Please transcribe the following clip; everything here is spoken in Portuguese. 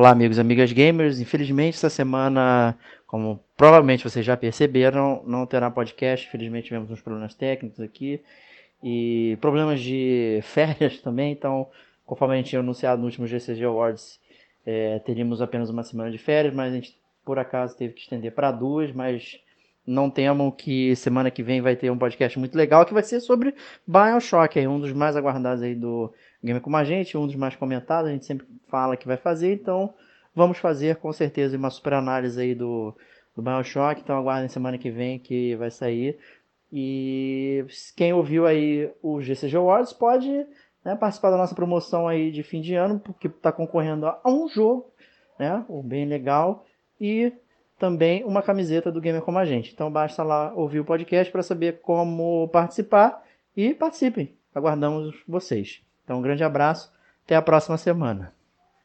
Olá, amigos e amigas gamers. Infelizmente, essa semana, como provavelmente vocês já perceberam, não terá podcast. Infelizmente, tivemos uns problemas técnicos aqui e problemas de férias também. Então, conforme a gente tinha anunciado no último GCG Awards, é, teríamos apenas uma semana de férias, mas a gente, por acaso, teve que estender para duas. Mas não temam que semana que vem vai ter um podcast muito legal que vai ser sobre Bioshock, aí, um dos mais aguardados aí do Game Como a Gente, um dos mais comentados, a gente sempre fala que vai fazer, então vamos fazer com certeza uma super análise aí do, do Bioshock, então aguardem semana que vem que vai sair. E quem ouviu aí o GCG Awards pode né, participar da nossa promoção aí de fim de ano, porque está concorrendo a um jogo, né, bem legal, e também uma camiseta do Gamer Como a Gente. Então basta lá ouvir o podcast para saber como participar e participem. Aguardamos vocês. Então um grande abraço, até a próxima semana.